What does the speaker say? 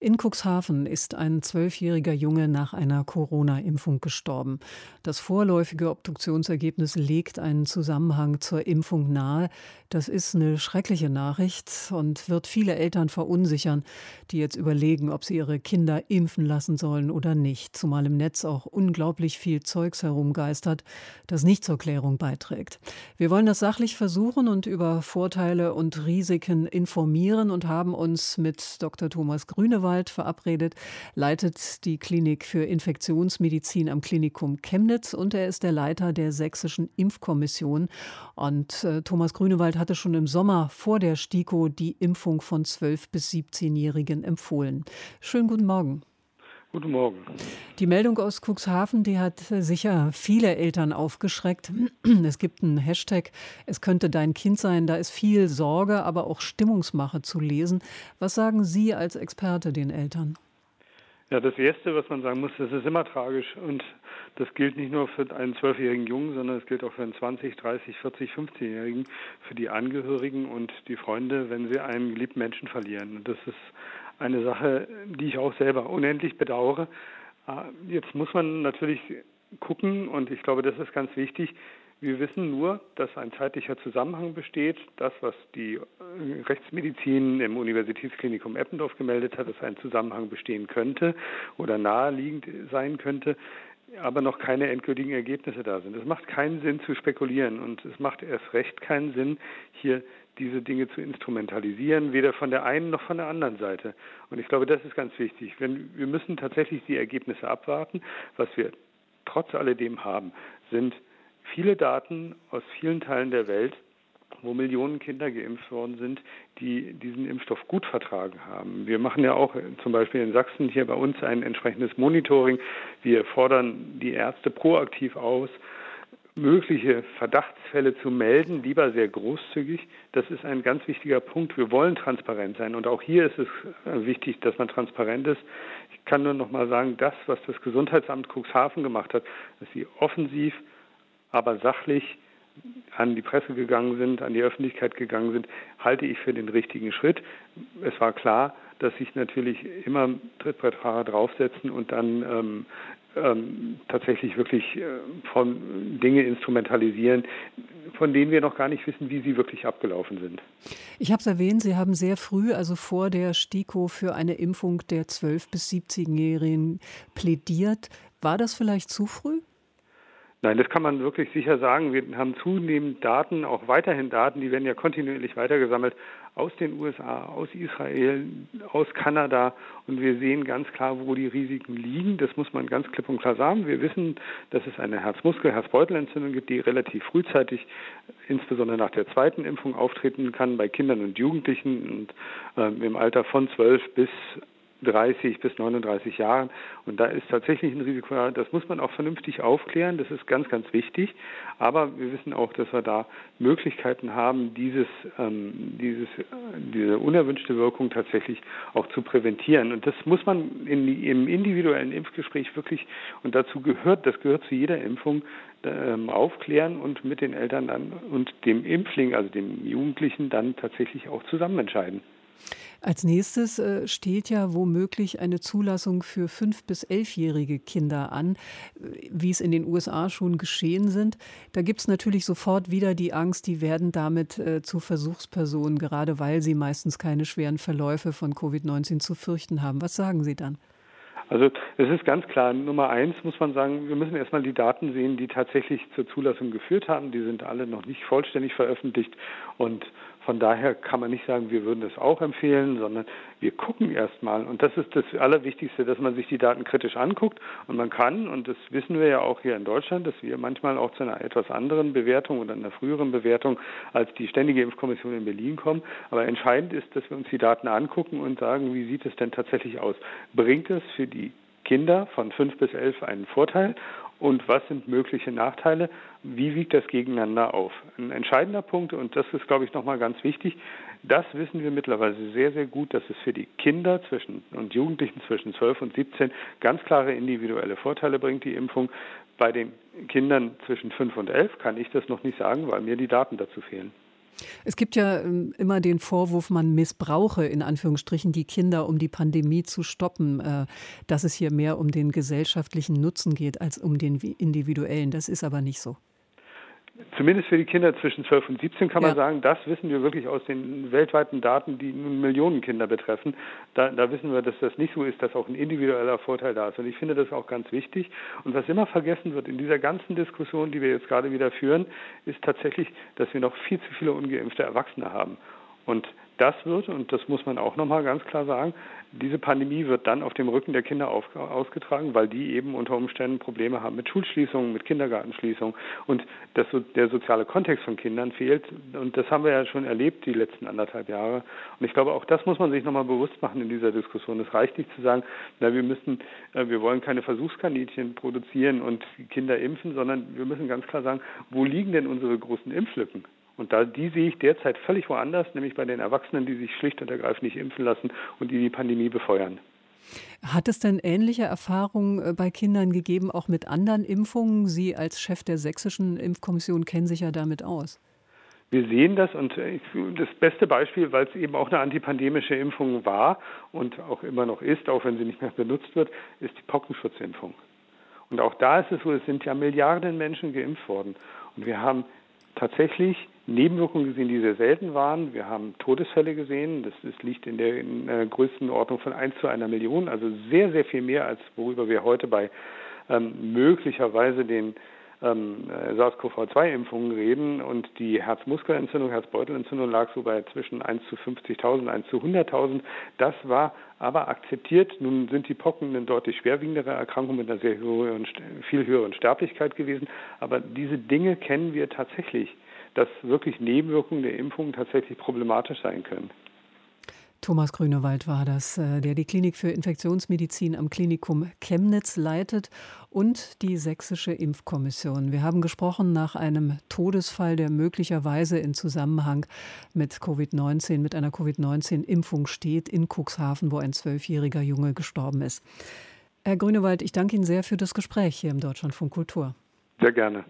in Cuxhaven ist ein zwölfjähriger Junge nach einer Corona-Impfung gestorben. Das vorläufige Obduktionsergebnis legt einen Zusammenhang zur Impfung nahe. Das ist eine schreckliche Nachricht und wird viele Eltern verunsichern, die jetzt überlegen, ob sie ihre Kinder impfen lassen sollen oder nicht. Zumal im Netz auch unglaublich viel Zeugs herumgeistert, das nicht zur Klärung beiträgt. Wir wollen das sachlich versuchen und über Vorteile und Risiken informieren und haben uns mit Dr. Thomas Grünewald Grünewald verabredet, leitet die Klinik für Infektionsmedizin am Klinikum Chemnitz und er ist der Leiter der Sächsischen Impfkommission. Und äh, Thomas Grünewald hatte schon im Sommer vor der STIKO die Impfung von 12- bis 17-Jährigen empfohlen. Schönen guten Morgen. Guten Morgen. Die Meldung aus Cuxhaven, die hat sicher viele Eltern aufgeschreckt. Es gibt einen Hashtag, es könnte dein Kind sein. Da ist viel Sorge, aber auch Stimmungsmache zu lesen. Was sagen Sie als Experte den Eltern? Ja, das Erste, was man sagen muss, das ist immer tragisch. Und das gilt nicht nur für einen zwölfjährigen Jungen, sondern es gilt auch für einen 20, 30, 40, 15-Jährigen, für die Angehörigen und die Freunde, wenn sie einen geliebten Menschen verlieren. Und das ist eine Sache, die ich auch selber unendlich bedauere. Ah, jetzt muss man natürlich gucken, und ich glaube, das ist ganz wichtig, wir wissen nur, dass ein zeitlicher Zusammenhang besteht. Das, was die äh, Rechtsmedizin im Universitätsklinikum Eppendorf gemeldet hat, dass ein Zusammenhang bestehen könnte oder naheliegend sein könnte, aber noch keine endgültigen Ergebnisse da sind. Es macht keinen Sinn zu spekulieren und es macht erst recht keinen Sinn, hier diese Dinge zu instrumentalisieren, weder von der einen noch von der anderen Seite. Und ich glaube, das ist ganz wichtig. Wir müssen tatsächlich die Ergebnisse abwarten. Was wir trotz alledem haben, sind viele Daten aus vielen Teilen der Welt, wo Millionen Kinder geimpft worden sind, die diesen Impfstoff gut vertragen haben. Wir machen ja auch zum Beispiel in Sachsen hier bei uns ein entsprechendes Monitoring. Wir fordern die Ärzte proaktiv aus, mögliche Verdachtsfälle zu melden, lieber sehr großzügig. Das ist ein ganz wichtiger Punkt. Wir wollen transparent sein und auch hier ist es äh, wichtig, dass man transparent ist. Ich kann nur noch mal sagen, das, was das Gesundheitsamt Cuxhaven gemacht hat, dass sie offensiv, aber sachlich an die Presse gegangen sind, an die Öffentlichkeit gegangen sind, halte ich für den richtigen Schritt. Es war klar, dass sich natürlich immer Trittbrettfahrer draufsetzen und dann ähm, ähm, tatsächlich wirklich äh, von Dinge instrumentalisieren, von denen wir noch gar nicht wissen, wie sie wirklich abgelaufen sind. Ich habe es erwähnt, Sie haben sehr früh, also vor der STIKO, für eine Impfung der 12- bis 17-Jährigen plädiert. War das vielleicht zu früh? Nein, das kann man wirklich sicher sagen. Wir haben zunehmend Daten, auch weiterhin Daten, die werden ja kontinuierlich weitergesammelt aus den USA, aus Israel, aus Kanada. Und wir sehen ganz klar, wo die Risiken liegen. Das muss man ganz klipp und klar sagen. Wir wissen, dass es eine Herzmuskel-, Herzbeutelentzündung gibt, die relativ frühzeitig, insbesondere nach der zweiten Impfung, auftreten kann bei Kindern und Jugendlichen und äh, im Alter von 12 bis 30 bis 39 Jahren. Und da ist tatsächlich ein Risiko, das muss man auch vernünftig aufklären, das ist ganz, ganz wichtig. Aber wir wissen auch, dass wir da Möglichkeiten haben, dieses, ähm, dieses, diese unerwünschte Wirkung tatsächlich auch zu präventieren. Und das muss man in, im individuellen Impfgespräch wirklich, und dazu gehört, das gehört zu jeder Impfung, ähm, aufklären und mit den Eltern dann und dem Impfling, also dem Jugendlichen, dann tatsächlich auch zusammen entscheiden. Als nächstes äh, steht ja womöglich eine Zulassung für fünf- bis elfjährige Kinder an, äh, wie es in den USA schon geschehen sind. Da gibt es natürlich sofort wieder die Angst, die werden damit äh, zu Versuchspersonen, gerade weil sie meistens keine schweren Verläufe von Covid-19 zu fürchten haben. Was sagen Sie dann? Also es ist ganz klar, Nummer eins muss man sagen, wir müssen erstmal die Daten sehen, die tatsächlich zur Zulassung geführt haben. Die sind alle noch nicht vollständig veröffentlicht und von daher kann man nicht sagen, wir würden das auch empfehlen, sondern wir gucken erstmal. Und das ist das Allerwichtigste, dass man sich die Daten kritisch anguckt. Und man kann, und das wissen wir ja auch hier in Deutschland, dass wir manchmal auch zu einer etwas anderen Bewertung oder einer früheren Bewertung als die Ständige Impfkommission in Berlin kommen. Aber entscheidend ist, dass wir uns die Daten angucken und sagen, wie sieht es denn tatsächlich aus? Bringt es für die Kinder von fünf bis elf einen Vorteil und was sind mögliche Nachteile? Wie wiegt das gegeneinander auf? Ein entscheidender Punkt, und das ist, glaube ich, nochmal ganz wichtig, das wissen wir mittlerweile sehr, sehr gut, dass es für die Kinder zwischen und Jugendlichen zwischen 12 und 17 ganz klare individuelle Vorteile bringt, die Impfung. Bei den Kindern zwischen 5 und 11 kann ich das noch nicht sagen, weil mir die Daten dazu fehlen. Es gibt ja ähm, immer den Vorwurf, man missbrauche in Anführungsstrichen die Kinder, um die Pandemie zu stoppen, äh, dass es hier mehr um den gesellschaftlichen Nutzen geht als um den individuellen. Das ist aber nicht so. Zumindest für die Kinder zwischen 12 und 17 kann man ja. sagen, das wissen wir wirklich aus den weltweiten Daten, die Millionen Kinder betreffen. Da, da, wissen wir, dass das nicht so ist, dass auch ein individueller Vorteil da ist. Und ich finde das auch ganz wichtig. Und was immer vergessen wird in dieser ganzen Diskussion, die wir jetzt gerade wieder führen, ist tatsächlich, dass wir noch viel zu viele ungeimpfte Erwachsene haben. Und das wird, und das muss man auch nochmal ganz klar sagen, diese Pandemie wird dann auf dem Rücken der Kinder auf, ausgetragen, weil die eben unter Umständen Probleme haben mit Schulschließungen, mit Kindergartenschließungen und das, der soziale Kontext von Kindern fehlt. Und das haben wir ja schon erlebt die letzten anderthalb Jahre. Und ich glaube, auch das muss man sich nochmal bewusst machen in dieser Diskussion. Es reicht nicht zu sagen, na, wir müssen, äh, wir wollen keine Versuchskaninchen produzieren und Kinder impfen, sondern wir müssen ganz klar sagen, wo liegen denn unsere großen Impflücken? Und da, die sehe ich derzeit völlig woanders, nämlich bei den Erwachsenen, die sich schlicht und ergreifend nicht impfen lassen und die die Pandemie befeuern. Hat es denn ähnliche Erfahrungen äh, bei Kindern gegeben, auch mit anderen Impfungen? Sie als Chef der sächsischen Impfkommission kennen sich ja damit aus. Wir sehen das und das beste Beispiel, weil es eben auch eine antipandemische Impfung war und auch immer noch ist, auch wenn sie nicht mehr benutzt wird, ist die Pockenschutzimpfung. Und auch da ist es so, es sind ja Milliarden Menschen geimpft worden. Und wir haben tatsächlich Nebenwirkungen gesehen, die sehr selten waren. Wir haben Todesfälle gesehen. Das, das liegt in der, in der Größenordnung von 1 zu einer Million, also sehr, sehr viel mehr, als worüber wir heute bei ähm, möglicherweise den ähm, SARS-CoV-2-Impfungen reden. Und die Herzmuskelentzündung, Herzbeutelentzündung lag so bei zwischen 1 zu 50.000, 1 zu 100.000. Das war aber akzeptiert. Nun sind die Pocken eine deutlich schwerwiegendere Erkrankung mit einer sehr höheren, viel höheren Sterblichkeit gewesen. Aber diese Dinge kennen wir tatsächlich, dass wirklich Nebenwirkungen der Impfung tatsächlich problematisch sein können. Thomas Grünewald war das, äh, der die Klinik für Infektionsmedizin am Klinikum Chemnitz leitet und die Sächsische Impfkommission. Wir haben gesprochen nach einem Todesfall, der möglicherweise in Zusammenhang mit Covid-19, mit einer Covid-19-Impfung steht in Cuxhaven, wo ein zwölfjähriger Junge gestorben ist. Herr Grünewald, ich danke Ihnen sehr für das Gespräch hier im Deutschlandfunk Kultur. Sehr gerne.